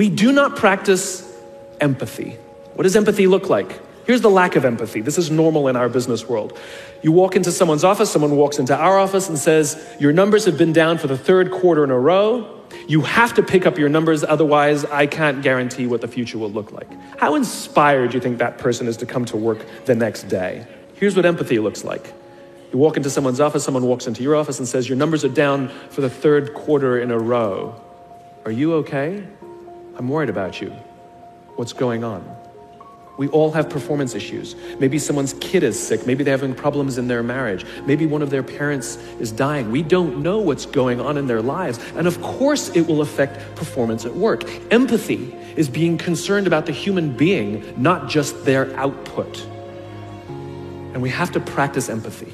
we do not practice empathy. What does empathy look like? Here's the lack of empathy. This is normal in our business world. You walk into someone's office, someone walks into our office and says, Your numbers have been down for the third quarter in a row. You have to pick up your numbers, otherwise, I can't guarantee what the future will look like. How inspired do you think that person is to come to work the next day? Here's what empathy looks like. You walk into someone's office, someone walks into your office and says, Your numbers are down for the third quarter in a row. Are you okay? I'm worried about you. What's going on? We all have performance issues. Maybe someone's kid is sick. Maybe they're having problems in their marriage. Maybe one of their parents is dying. We don't know what's going on in their lives. And of course, it will affect performance at work. Empathy is being concerned about the human being, not just their output. And we have to practice empathy.